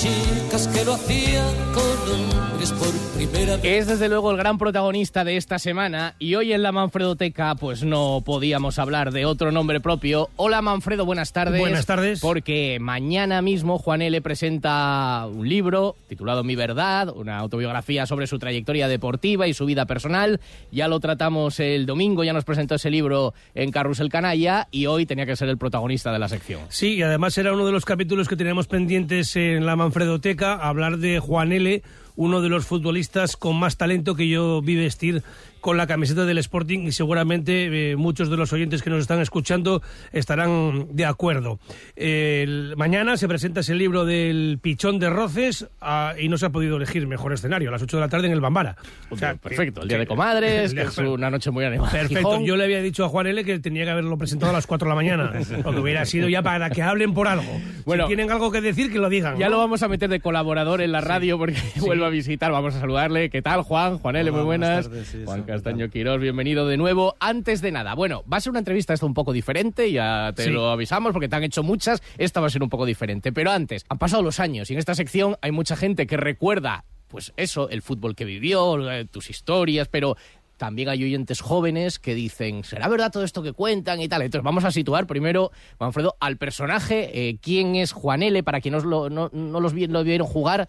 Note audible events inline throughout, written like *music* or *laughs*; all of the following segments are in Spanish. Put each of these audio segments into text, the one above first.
chicas que lo hacían con hombres por primera vez. Es desde luego el gran protagonista de esta semana y hoy en la Manfredoteca pues no podíamos hablar de otro nombre propio. Hola Manfredo, buenas tardes. Buenas tardes. Porque mañana mismo Juan L. presenta un libro titulado Mi Verdad, una autobiografía sobre su trayectoria deportiva y su vida personal. Ya lo tratamos el domingo, ya nos presentó ese libro en Carrusel Canalla y hoy tenía que ser el protagonista de la sección. Sí, y además era uno de los capítulos que teníamos pendientes en la Manfredoteca, hablar de Juan L., uno de los futbolistas con más talento que yo vi vestir con la camiseta del Sporting y seguramente eh, muchos de los oyentes que nos están escuchando estarán de acuerdo. El- mañana se presenta ese libro del Pichón de Roces ah, y no se ha podido elegir mejor escenario, a las 8 de la tarde en el Bambara. O sea, que- Perfecto, el día de comadres, *laughs* que es una noche muy animada. Perfecto, Gijón. yo le había dicho a Juan L que tenía que haberlo presentado a las 4 de la mañana, *laughs* lo que hubiera sido ya para que hablen por algo. Bueno. si tienen algo que decir, que lo digan. Ya ¿no? lo vamos a meter de colaborador en la radio porque *laughs* vuelve a visitar. Vamos a saludarle. ¿Qué tal, Juan? Juan L., muy buenas. Juan Castaño Quirós, bienvenido de nuevo. Antes de nada, bueno, va a ser una entrevista esta un poco diferente, ya te Sí. lo avisamos porque te han hecho muchas. Esta va a ser un poco diferente. Pero antes, han pasado los años y en esta sección hay mucha gente que recuerda, pues eso, el fútbol que vivió, eh, tus historias, pero también hay oyentes jóvenes que dicen, ¿será verdad todo esto que cuentan y tal? Entonces vamos a situar primero, Manfredo, al personaje. eh, ¿Quién es Juan L? Para quienes no, no los vi- lo vieron jugar,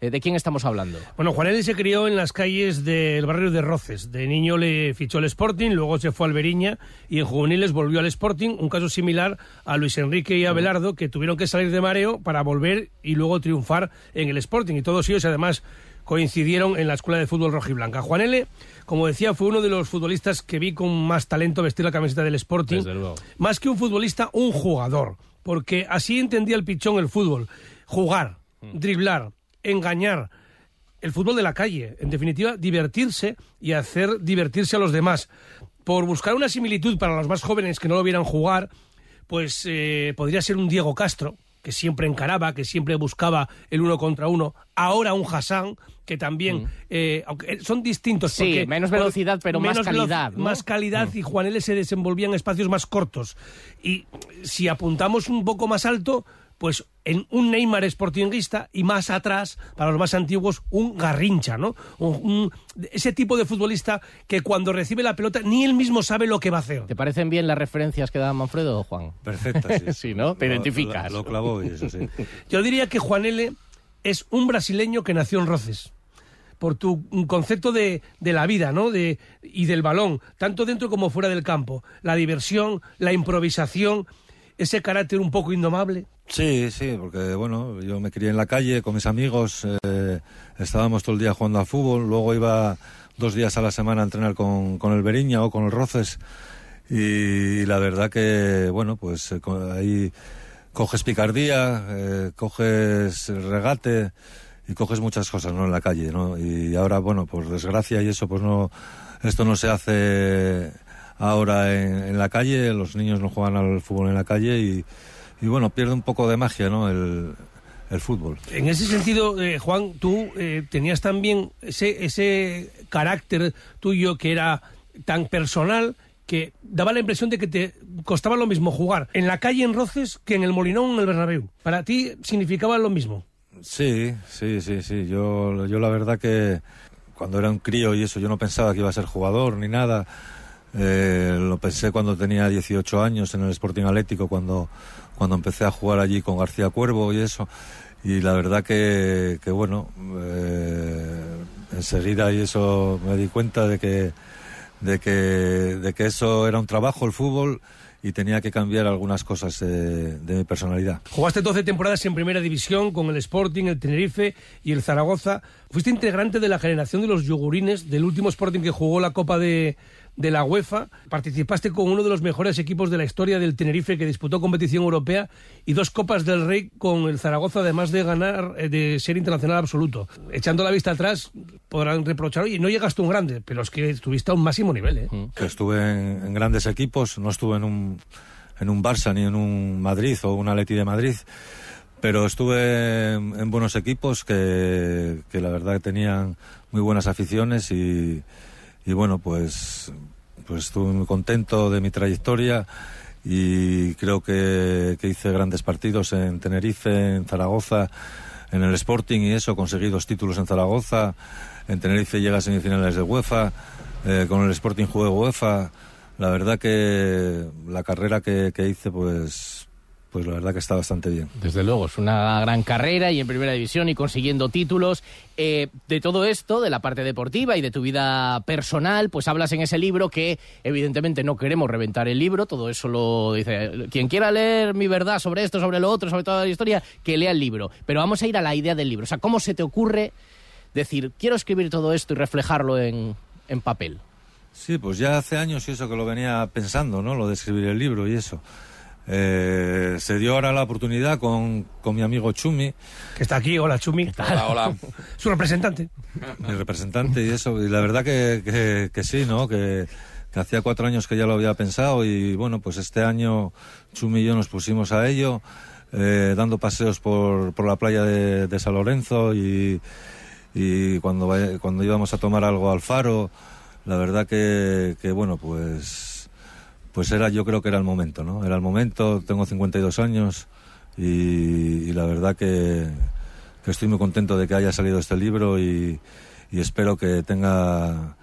¿de quién estamos hablando? Bueno, Juan L se crió en las calles del barrio de Roces. De niño le fichó el Sporting, luego se fue al Beriña y en juveniles volvió al Sporting. Un caso similar a Luis Enrique y Abelardo, que tuvieron que salir de mareo para volver y luego triunfar en el Sporting. Y todos ellos, además, coincidieron en la Escuela de Fútbol Rojiblanca. Juan L, como decía, fue uno de los futbolistas que vi con más talento vestir la camiseta del Sporting. Desde luego. Más que un futbolista, un jugador. Porque así entendía el pichón el fútbol. Jugar, driblar, engañar. El fútbol de la calle. En definitiva, divertirse y hacer divertirse a los demás. Por buscar una similitud para los más jóvenes que no lo vieran jugar, pues eh, podría ser un Diego Castro, que siempre encaraba, que siempre buscaba el uno contra uno. Ahora un Hassan, que también, eh, aunque son distintos. Sí, porque- menos velocidad, pero más menos calidad, ¿no? Más calidad y Juan L se desenvolvía en espacios más cortos. Y si apuntamos un poco más alto, pues en un Neymar sportinguista y más atrás, para los más antiguos, un Garrincha, ¿no? Un- un- ese tipo de futbolista que cuando recibe la pelota ni él mismo sabe lo que va a hacer. ¿Te parecen bien las referencias que da Manfredo, Juan? Perfecta, sí. *laughs* Sí, ¿no? Te Lo- identificas. Lo, lo clavó y eso sí. Yo diría que Juan L es un brasileño que nació en Roces. Por tu concepto de, de la vida, ¿no? De, y del balón, tanto dentro como fuera del campo. La diversión, la improvisación, ese carácter un poco indomable. Sí, sí, porque bueno, yo me crié en la calle con mis amigos, eh, estábamos todo el día jugando a fútbol, luego iba dos días a la semana a entrenar con, con el Beriña o con el Roces y, la verdad que, bueno, pues eh, ahí coges picardía, eh, coges regate y coges muchas cosas, ¿no? En la calle, ¿no? Y ahora, bueno, por desgracia y eso, pues no, esto no se hace ahora en, en la calle, los niños no juegan al fútbol en la calle y, y bueno, pierde un poco de magia, ¿no? El, el fútbol. En ese sentido, eh, Juan, tú eh, tenías también ese, ese carácter tuyo que era tan personal que daba la impresión de que te costaba lo mismo jugar en la calle en Roces que en el Molinón en el Bernabéu. Para ti significaba lo mismo. Sí, sí, sí, sí. Yo, yo la verdad que cuando era un crío y eso, yo no pensaba que iba a ser jugador ni nada. Eh, lo pensé cuando tenía 18 años en el Sporting Atlético, cuando, cuando empecé a jugar allí con García Cuervo y eso. Y la verdad que, que bueno, eh, enseguida y eso me di cuenta de que, de que, de que eso era un trabajo, el fútbol, y tenía que cambiar algunas cosas de mi personalidad. Jugaste 12 temporadas en primera división con el Sporting, el Tenerife y el Zaragoza. Fuiste integrante de la generación de los yogurines del último Sporting que jugó la Copa de, de la UEFA. Participaste con uno de los mejores equipos de la historia del Tenerife que disputó competición europea y dos Copas del Rey con el Zaragoza, además de ganar, eh, de ser internacional absoluto. Echando la vista atrás, podrán reprochar, oye, no llegaste a un grande, pero es que estuviste a un máximo nivel. ¿eh? Que estuve en, en grandes equipos, no estuve en un, en un Barça ni en un Madrid o un Atleti de Madrid, pero estuve en buenos equipos que, que la verdad que tenían muy buenas aficiones y, y bueno, pues, pues estuve muy contento de mi trayectoria y creo que, que hice grandes partidos en Tenerife, en Zaragoza, en el Sporting y eso, conseguí dos títulos en Zaragoza, en Tenerife llega a semifinales de UEFA, eh, con el Sporting jugué UEFA, la verdad que la carrera que, que hice pues pues la verdad que está bastante bien. Desde luego, es una gran carrera y en primera división y consiguiendo títulos. Eh, de todo esto, de la parte deportiva y de tu vida personal, pues hablas en ese libro que evidentemente no queremos reventar el libro, todo eso lo dice. Quien quiera leer mi verdad sobre esto, sobre lo otro, sobre toda la historia, que lea el libro. Pero vamos a ir a la idea del libro. O sea, ¿cómo se te ocurre decir, quiero escribir todo esto y reflejarlo en, en papel? Sí, pues ya hace años y eso que lo venía pensando, ¿no? Lo de escribir el libro y eso. Eh, se dio ahora la oportunidad con, con mi amigo Chumi, Que está aquí, hola Chumi. Hola, hola. *laughs* Su representante. mi representante y eso. Y la verdad que, que, que sí, ¿no? Que, que hacía cuatro años que ya lo había pensado y bueno, pues este año Chumi y yo nos pusimos a ello, eh, dando paseos por, por la playa de, de San Lorenzo y, y cuando, cuando íbamos a tomar algo al faro, la verdad que, que bueno, pues pues era yo creo que era el momento, ¿no? Era el momento, tengo 52 años y, y la verdad que, que estoy muy contento de que haya salido este libro y, y espero que tenga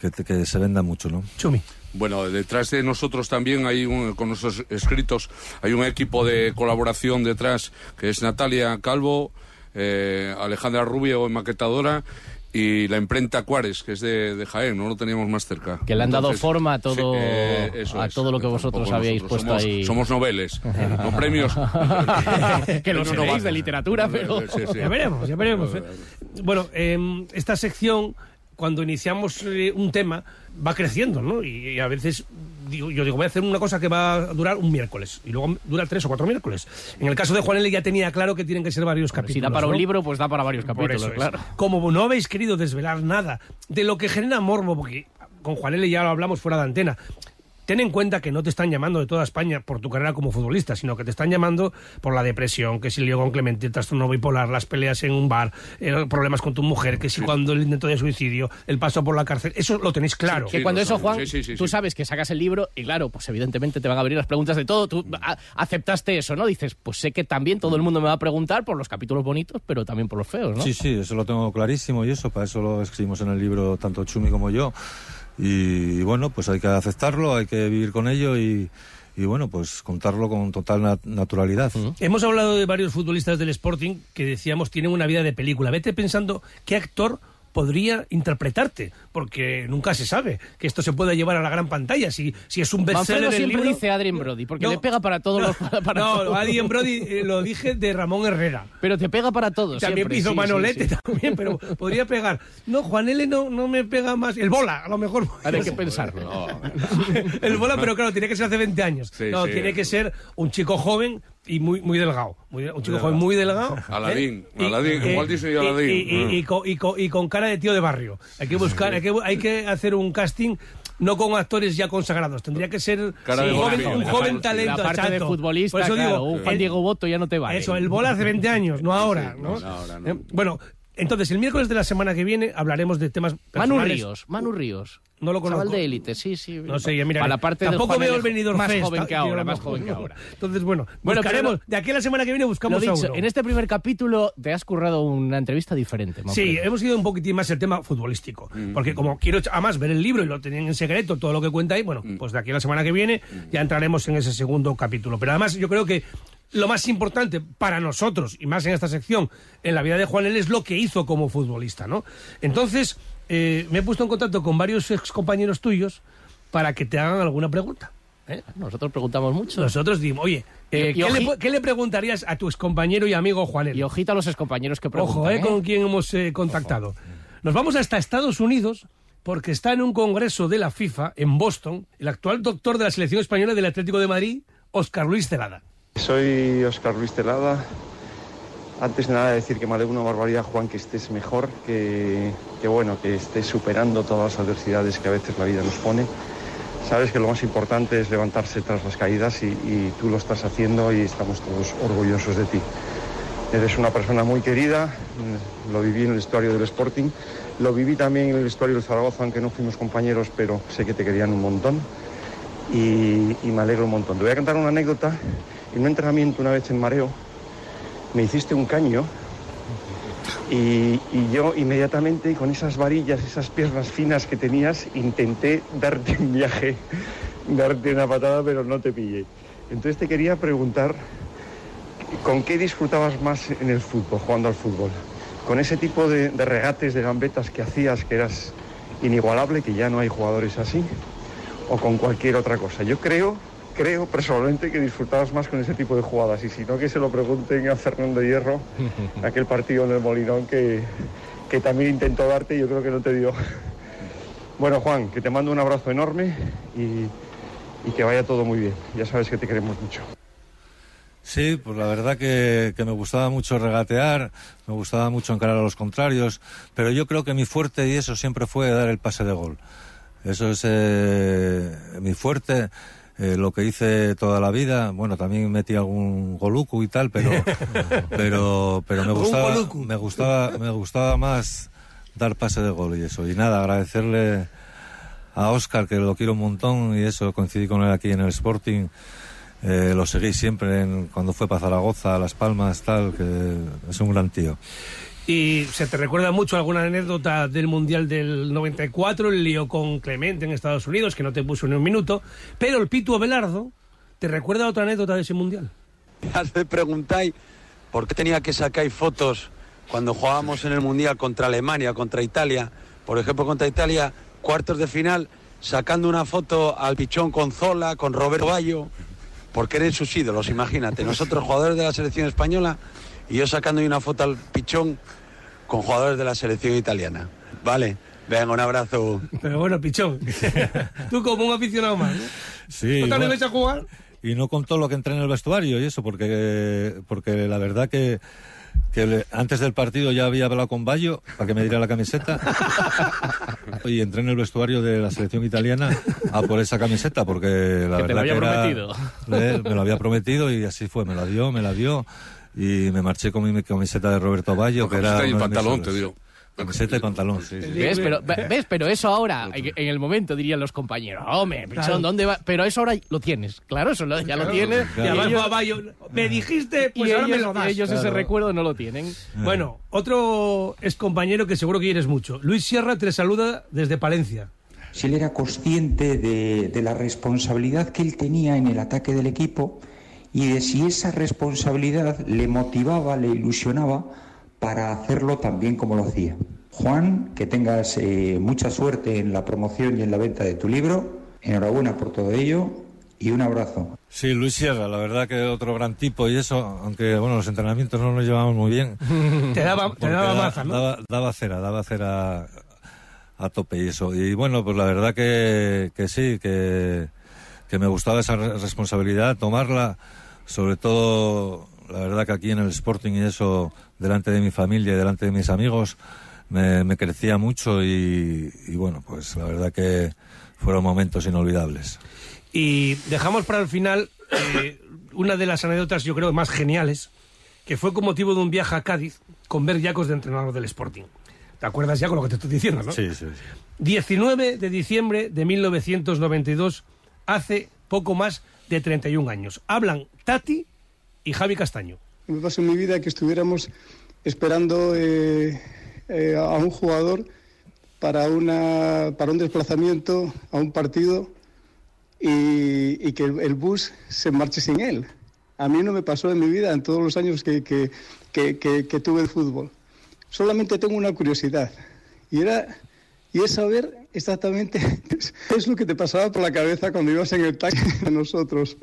que, te- que se venda mucho, ¿no? Chumi. Bueno, detrás de nosotros también hay un, con nuestros escritos, hay un equipo de colaboración detrás que es Natalia Calvo, eh, Alejandra Rubio, maquetadora, y la imprenta Cuares, que es de, de Jaén, no lo teníamos más cerca. Que le han dado forma a todo- eh, a es. todo lo que vosotros nosotros puesto somos, ahí. Somos noveles, *laughs* no premios. *laughs* que lo Premios seréis Nobel. de literatura, pero... Sí, sí. Ya veremos, ya veremos. ¿eh? Bueno, em, esta sección, cuando iniciamos eh, un tema, va creciendo, ¿no? Y, y a veces digo, yo digo, voy a hacer una cosa que va a durar un miércoles y luego dura tres o cuatro miércoles. En el caso de Juan L. ya tenía claro que tienen que ser varios capítulos. Si da para ¿no? un libro, pues da para varios Por capítulos, es. claro. Como no habéis querido desvelar nada de lo que genera morbo, porque con Juan L. ya lo hablamos fuera de antena. Ten en cuenta que no te están llamando de toda España por tu carrera como futbolista, sino que te están llamando por la depresión, que si lío con Clemente, el trastorno bipolar, las peleas en un bar, eh, problemas con tu mujer, que si cuando el intento de suicidio, el paso por la cárcel, eso lo tenéis claro. Que Sí, cuando lo eso. Juan, Sí, sí, sí, tú sí. sabes que sacas el libro y claro, pues evidentemente te van a abrir las preguntas de todo. Tú a- aceptaste eso, ¿no? Dices, pues sé que también todo el mundo me va a preguntar por los capítulos bonitos, pero también por los feos, ¿no? Sí, sí, eso lo tengo clarísimo y eso, para eso lo escribimos en el libro tanto Chumi como yo. Y, bueno, pues hay que aceptarlo, hay que vivir con ello y, y bueno, pues contarlo con total nat- naturalidad. Hemos hablado de varios futbolistas del Sporting que decíamos tienen una vida de película. Vete pensando qué actor podría interpretarte, porque nunca se sabe que esto se pueda llevar a la gran pantalla. Si, si es un bestseller siempre libro- dice Adrien Brody, porque No. le pega para todos los... *laughs* para no, todo. Adrien Brody eh, lo dije de Ramón Herrera. Pero te pega para todos También siempre, hizo sí, Manolete sí. también, pero podría pegar. No, Juan L. no, no me pega más. El bola, a lo mejor. Hay que pensarlo. *laughs* El bola, pero claro, tiene que ser hace 20 años. Sí, no, sí. tiene que ser un chico joven y muy, muy delgado. Muy un chico joven muy delgado. *laughs* Aladín, ¿eh? Aladín, Disney y Aladín. Y, y- y con, y con- y con cara de tío de barrio. Hay que buscar, hay que, hay que hacer un casting no con actores ya consagrados. Tendría que ser Cara un joven, un joven talento. La parte de futbolista, Por eso claro, digo, un Juan el- Diego Boto ya no te vale. eso, el bola hace 20 años, no ahora. no, ¿no? no, ahora no. Eh, Bueno, entonces, el miércoles de la semana que viene hablaremos de temas Manu personales. Ríos, Manu Ríos. No lo conozco. Chaval de élite, sí, sí. No sé, ya mira. Para la parte del tampoco veo el venidor Más Fest, joven que ahora, más joven que ahora. Entonces, bueno, buscaremos. de aquí a la semana que viene Lo buscamos a dicho, uno. en este primer capítulo te has currado una entrevista diferente. Sí, hemos ido un poquitín más el tema futbolístico. Porque como quiero además ver el libro y lo tenían en secreto, todo lo que cuenta ahí, bueno, pues de aquí a la semana que viene ya entraremos en ese segundo capítulo. Pero además yo creo que lo más importante para nosotros, y más en esta sección, en la vida de Juan L. es lo que hizo como futbolista, ¿no? Entonces, eh, me he puesto en contacto con varios ex compañeros tuyos para que te hagan alguna pregunta. ¿eh? Nosotros preguntamos mucho. Nosotros dimos, oye, eh, ¿qué, le, oji- pu- qué le preguntarías a tu excompañero y amigo Juan L? Y ojito a los excompañeros que preguntan. Ojo, ¿eh? Con quien hemos contactado. Nos vamos hasta Estados Unidos porque está en un congreso de la FIFA en Boston el actual doctor de la selección española del Atlético de Madrid, Óscar Luis Celada. Soy Óscar Luis Celada. Antes de nada decir que me alegro una barbaridad, Juan, que estés mejor, que, bueno, que estés superando todas las adversidades que a veces la vida nos pone. Sabes que lo más importante es levantarse tras las caídas y, y tú lo estás haciendo y estamos todos orgullosos de ti. Eres una persona muy querida, mm, lo viví en el vestuario del Sporting, lo viví también en el vestuario del Zaragoza, aunque no fuimos compañeros, pero sé que te querían un montón y, y me alegro un montón. Te voy a contar una anécdota. En un entrenamiento una vez en Mareo, me hiciste un caño y, yo inmediatamente con esas varillas, esas piernas finas que tenías, intenté darte un viaje, darte una patada, pero no te pillé. Entonces te quería preguntar, ¿con qué disfrutabas más en el fútbol, jugando al fútbol? ¿Con ese tipo de, de regates, de gambetas que hacías, que eras inigualable, que ya no hay jugadores así? ¿O con cualquier otra cosa? Yo creo creo personalmente que disfrutabas más con ese tipo de jugadas y si no que se lo pregunten a Fernando Hierro, *laughs* aquel partido en el Molinón que, que también intentó darte y yo creo que no te dio. Bueno Juan, que te mando un abrazo enorme y, y que vaya todo muy bien. Ya sabes que te queremos mucho. Sí, pues la verdad que, que, me gustaba mucho regatear, me gustaba mucho encarar a los contrarios, pero yo creo que mi fuerte y eso siempre fue dar el pase de gol. Eso es eh, mi fuerte eh, lo que hice toda la vida. Bueno, también metí algún goluco y tal, pero *laughs* pero pero me gustaba me gustaba me gustaba más dar pase de gol y eso. Y nada, agradecerle a Oscar que lo quiero un montón y eso coincidí con él aquí en el Sporting. Eh, lo seguí siempre en, cuando fue para Zaragoza, Las Palmas, tal, que es un gran tío. ¿Y se te recuerda mucho alguna anécdota del Mundial del 94, el lío con Clemente en Estados Unidos, que no te puso ni un minuto? Pero el Pitu Abelardo, ¿te recuerda otra anécdota de ese Mundial? Me preguntáis por qué tenía que sacar fotos cuando jugábamos en el Mundial contra Alemania, contra Italia. Por ejemplo, contra Italia, cuartos de final, sacando una foto al pichón con Zola, con Roberto Bayo, porque eran sus ídolos, imagínate. Nosotros, jugadores de la selección española, y yo sacando una foto al pichón con jugadores de la selección italiana. Vale, venga, un abrazo. *laughs* Pero bueno, pichón, *laughs* tú como un aficionado más, ¿no? Sí. ¿No te bueno, a jugar? Y no con todo lo que entré en el vestuario y eso, porque, porque la verdad que, que le, antes del partido ya había hablado con Bayo para que me diera la camiseta *laughs* y entré en el vestuario de la selección italiana a por esa camiseta porque la que verdad te lo había que era, prometido. eh, me lo había prometido y así fue, me la dio, me la dio y me marché con mi camiseta de Roberto Bayo, que era y pantalón, te digo. Camiseta y pantalón, sí, sí. ¿Ves? Pero, *laughs* ¿Ves? Pero eso ahora, en en el momento dirían los compañeros, hombre, pichón, Claro. ¿dónde va? Pero eso ahora lo tienes, claro, eso lo- ya lo tienes. Y Y además ellos, va Bayo, me dijiste, pues y ahora me ellos- lo das. y ellos ese Claro. recuerdo no lo tienen. Bueno, otro es compañero que seguro que quieres mucho. Luis Sierra te saluda desde Palencia. si él era consciente de, de la responsabilidad que él tenía en el ataque del equipo y de si esa responsabilidad le motivaba, le ilusionaba para hacerlo tan bien como lo hacía. Juan, que tengas eh, mucha suerte en la promoción y en la venta de tu libro. Enhorabuena por todo ello y un abrazo. Sí, Luis Sierra, la verdad que otro gran tipo y eso, aunque bueno, los entrenamientos no nos llevamos muy bien. *laughs* Te daba, te daba da- maza, ¿no? Daba, daba cera, daba cera a tope y eso. Y bueno, pues la verdad que, que sí, que, que me gustaba esa re- responsabilidad, tomarla, sobre todo, la verdad que aquí en el Sporting y eso, delante de mi familia y delante de mis amigos, me, me crecía mucho y, y bueno, pues la verdad que fueron momentos inolvidables. Y dejamos para el final eh, una de las anécdotas, yo creo, más geniales, que fue con motivo de un viaje a Cádiz con Bert Jacos de entrenador del Sporting. ¿Te acuerdas ya con lo que te estoy diciendo, no? Sí, sí, sí. 19 de diciembre de 1992, hace poco más de 31 años. Hablan Tati y Javi Castaño. me pasó en mi vida que estuviéramos esperando eh, eh, a un jugador para, una, para un desplazamiento a un partido y, y que el, el bus se marche sin él. A mí no me pasó en mi vida en todos los años que, que, que, que- tuve el fútbol. Solamente tengo una curiosidad y era y es saber exactamente es lo que te pasaba por la cabeza cuando ibas en el taxi *laughs* a nosotros.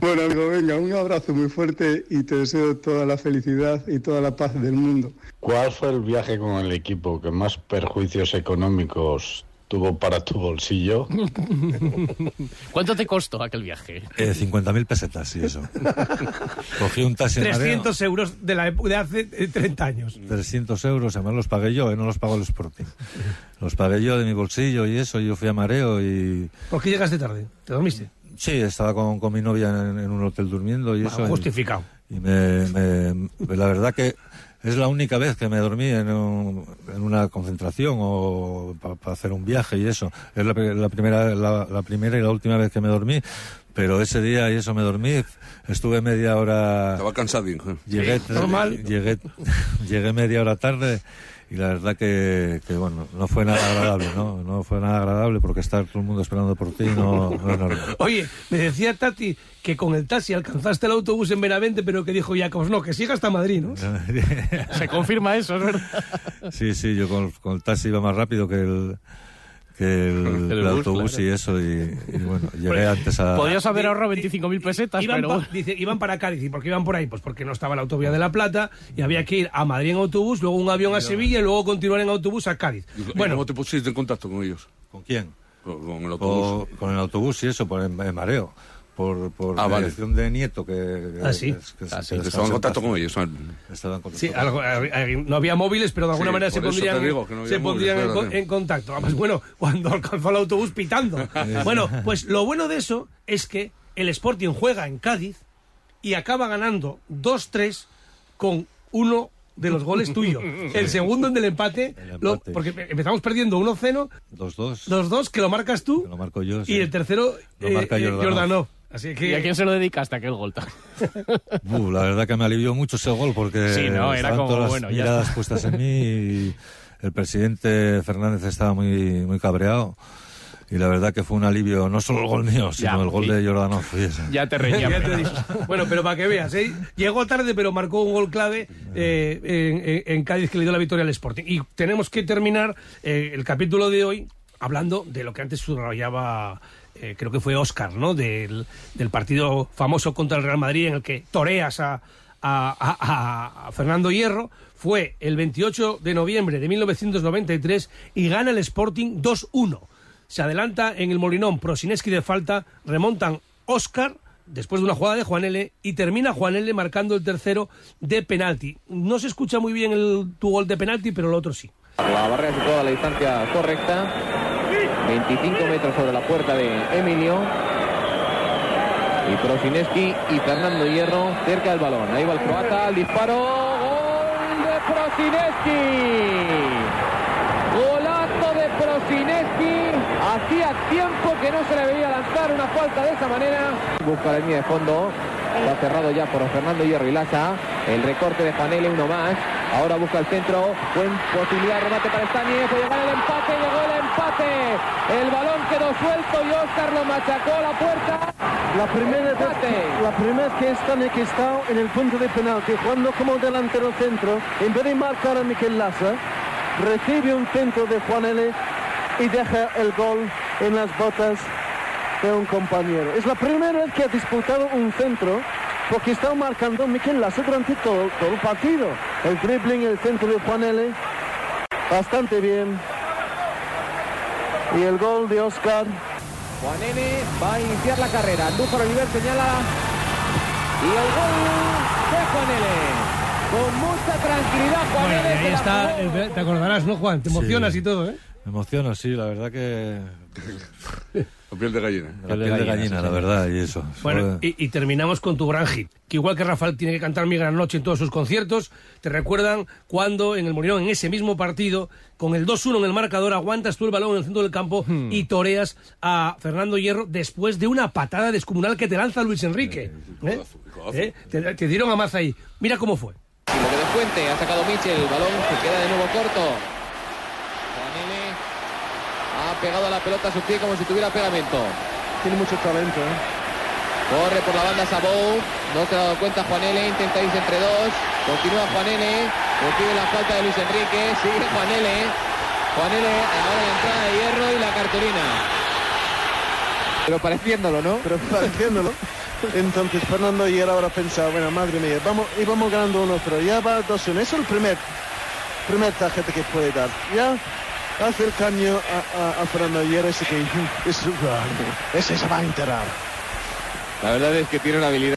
Bueno, amigo, venga, un abrazo muy fuerte y te deseo toda la felicidad y toda la paz del mundo. ¿Cuál fue el viaje con el equipo que más perjuicios económicos tuvo para tu bolsillo. *laughs* ¿Cuánto te costó aquel viaje? Eh, 50.000 pesetas, y eso. *laughs* Cogí un taxi en Mareo, 300 euros de, la, de hace eh, 30 años. 300 euros, además los pagué yo, eh, no los pagó el Sporting. Los pagué yo de mi bolsillo y eso, yo fui a Mareo y... ¿Por qué llegaste tarde? ¿Te dormiste? Sí, estaba con, con mi novia en, en un hotel durmiendo y Bueno, eso. y- justificado. Y, me, me- la verdad que es la única vez que me dormí en, un- en una concentración o para hacer un viaje y eso. Es la, la primera, la, la primera y la última vez que me dormí. Pero ese día y eso me dormí, estuve media hora. Estaba cansadín. ¿eh? Llegué, normal. llegué, *laughs* llegué media hora tarde y la verdad que, que, bueno, no fue nada agradable, ¿no? No fue nada agradable porque estar todo el mundo esperando por ti no, no es normal. Oye, me decía Tati que con el taxi alcanzaste el autobús en Benavente, pero que dijo Jacobs, no, que siga hasta Madrid, ¿no? Se confirma eso, es verdad. Sí, sí, yo con, con el taxi iba más rápido que el, que el, El el bus, autobús claro. y eso, y, y bueno, *laughs* llegué antes a... Podrías haber ahorrado 25.000 pesetas, Iban, pero... pa- dice, iban para Cádiz. ¿Y por qué iban por ahí? Pues porque no estaba la autovía de La Plata y había que ir a Madrid en autobús, luego un avión a Sevilla y luego continuar en autobús a Cádiz. ¿Y cómo Bueno, te pusiste en contacto con ellos? ¿Con quién? Con, con el autobús. con el autobús y eso, por el, el mareo. Por, por Ah, vale. dirección de Nieto que... Ah, sí. que- que- Ah, sí, que estaba en contacto con ellos. ¿sabes? Estaba en contacto sí, con algo- eh, eh, no había móviles, pero de alguna Sí, manera se pondrían, no se móviles, pondrían en, claro, sí. en contacto. Además, bueno, *laughs* cuando alcanzó el autobús pitando. bueno, pues lo bueno de eso es que el Sporting juega en Cádiz y acaba ganando 2-3 con uno de los goles tuyos. *laughs* El segundo en el empate, El lo- empate. porque empezamos perdiendo 1-0, 2-2. 2-2, que lo marcas tú, que lo marco yo, sí. y el tercero, Lo eh, marca eh, Jordanov. Jordanov. Así que ¿Y a quién se lo dedicaste aquel gol? *laughs* Uh, la verdad que me alivió mucho ese gol porque Sí, no, era estaban como, todas las bueno, ya miradas está. puestas en mí y el presidente Fernández estaba muy, muy cabreado y la verdad que fue un alivio, no solo el gol mío, sino Ya, el gol sí. de Jordanov. y. Ya te reñía. *laughs* Bueno, pero para que veas, ¿eh? llegó tarde, pero marcó un gol clave eh, en, en- en Cádiz que le dio la victoria al Sporting. Y tenemos que terminar eh, el capítulo de hoy hablando de lo que antes subrayaba, eh, creo que fue Oscar, ¿no? Del, del partido famoso contra el Real Madrid en el que toreas a, a- Fernando Hierro. Fue el 28 de noviembre de 1993 y gana el Sporting 2-1. Se adelanta en el Molinón Prosineski de falta, remontan Oscar después de una jugada de Juan L y termina Juan L marcando el tercero de penalti. No se escucha muy bien el, tu gol de penalti, pero el otro sí. La barrera situada a la distancia correcta. 25 metros sobre la puerta de Emilio. Y Prosineski y Fernando Hierro cerca del balón. Ahí va el croata, el disparo. ¡Gol de Prosineski! Golazo de Prosineski. Hacía tiempo que no se le veía lanzar una falta de esa manera. Busca la línea de fondo. Está cerrado ya por Fernando Hierro y Laza. El recorte de Juanele, uno más. Ahora busca el centro. Buen posibilidad de remate para. Puede llegar el empate. Llegó el empate. El balón quedó suelto y Oscar lo machacó a la puerta. La primera, vez, la primera que Stanek está en el punto de penalti, jugando como delantero centro, en vez de marcar a Miquel Lassa, recibe un centro de Juan L. y deja el gol en las botas de un compañero. Es la primera vez que ha disputado un centro porque está marcando Miquel Lassa durante todo, todo el partido. El dribbling, el centro de Juan L. Bastante bien. Y el gol de Oscar. Juan N va a iniciar la carrera. Andújar Oliver señala. Y el gol de Juan N. Con mucha tranquilidad, Juan Bueno, ahí está, el- te acordarás, ¿no, Juan? Te emocionas y todo, ¿eh? Me emociono, sí, la verdad que... *laughs* La piel de gallina. La piel de gallina, la verdad, y eso. Bueno, y, y terminamos con tu gran hit, que igual que Rafael tiene que cantar Mi Gran Noche en todos sus conciertos, te recuerdan cuando en el Molinón, en ese mismo partido, con el 2-1 en el marcador, aguantas tú el balón en el centro del campo Hmm. y toreas a Fernando Hierro después de una patada descomunal que te lanza Luis Enrique. ¿Eh? ¿Eh? Te, te dieron a maza ahí. Mira cómo fue. Y lo que descuente, ha sacado Michel, el balón se queda de nuevo corto. Ha pegado a la pelota a su pie como si tuviera pegamento. Tiene mucho talento, ¿eh? Corre por la banda Sabou, no se ha dado cuenta Juan L, intenta irse entre dos, continúa Juan L, recibe la falta de Luis Enrique, sigue Juan L, Juan L, ahora la entrada de hierro y la cartulina. Pero pareciéndolo, ¿no? Pero pareciéndolo. Entonces Fernando ayer ahora pensaba, bueno, madre mía, vamos, íbamos ganando uno, pero ya va 2-1. Eso es el primer, primer tarjeta que puede dar. Ya hace el caño a, a, a Fernando Hierro, ese que ese, ese se va a enterar. La verdad es que tiene una habilidad.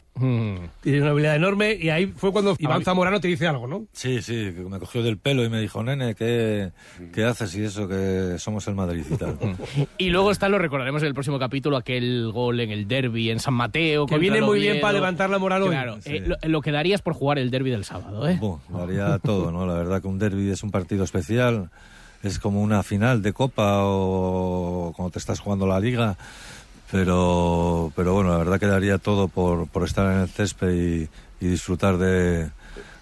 Tiene una habilidad enorme y ahí fue cuando Iván Zamorano te dice algo, ¿no? Sí, sí, que me cogió del pelo y me dijo, nene, ¿qué, qué haces y eso? Que somos el Madrid y tal. *laughs* Y luego está, lo recordaremos en el próximo capítulo, aquel gol en el derby en San Mateo. Que viene muy bien para levantar la moral hoy. Claro, eh, lo, lo que darías por jugar el derby del sábado, ¿eh? Buh, lo haría todo, ¿no? La verdad que un derby es un partido especial, es como una final de Copa o cuando te estás jugando la Liga, pero, pero bueno, la verdad que daría todo por, por estar en el césped y, y disfrutar de,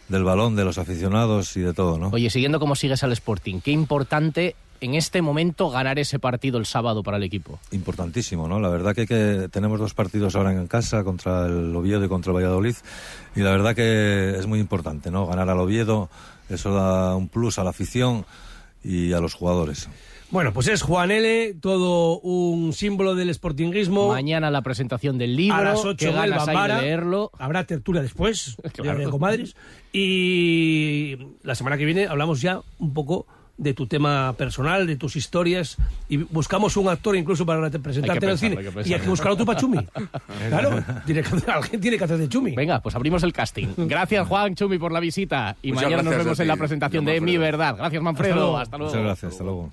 del balón, de los aficionados y de todo, ¿no? Oye, siguiendo como sigues al Sporting, qué importante en este momento ganar ese partido el sábado para el equipo. Importantísimo, ¿no? La verdad que, que tenemos dos partidos ahora en casa, contra el Oviedo y contra el Valladolid, y la verdad que es muy importante, ¿no? Ganar al Oviedo, eso da un plus a la afición y a los jugadores. Bueno, pues es Juan L., todo un símbolo del sportinguismo. Mañana la presentación del libro, a las 8 que en el ganas hay de Bambara. leerlo. Habrá tertulia después, *laughs* Claro. de comadres. Y la semana que viene hablamos ya un poco de tu tema personal, de tus historias, y buscamos un actor incluso para presentarte en el cine. hay y hay que buscar otro para Chumi. *laughs* claro, tiene que alguien tiene que hacer de Chumi. Venga, pues abrimos el casting. Gracias, Juan Chumi, por la visita. Y Muchas mañana nos vemos en la presentación de. Mi Verdad. Gracias, Manfredo. Hasta luego. Muchas gracias, hasta luego.